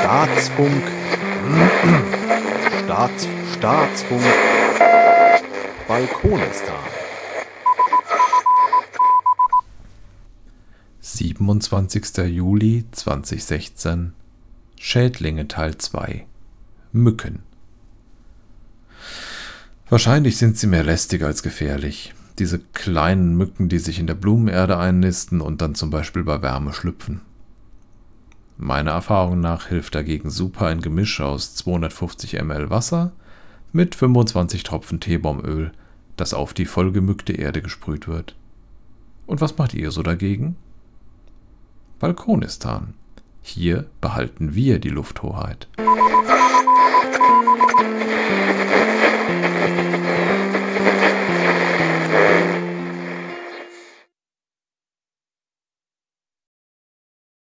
Staatsfunk. Staats, Staatsfunk. Balkonistan. 27. Juli 2016 Schädlinge Teil 2 Mücken Wahrscheinlich sind sie mehr lästig als gefährlich. Diese kleinen Mücken, die sich in der Blumenerde einnisten und dann zum Beispiel bei Wärme schlüpfen. Meiner Erfahrung nach hilft dagegen super ein Gemisch aus 250 ml Wasser mit 25 Tropfen Teebaumöl, das auf die vollgemückte Erde gesprüht wird. Und was macht ihr so dagegen? Balkonistan. Hier behalten wir die Lufthoheit.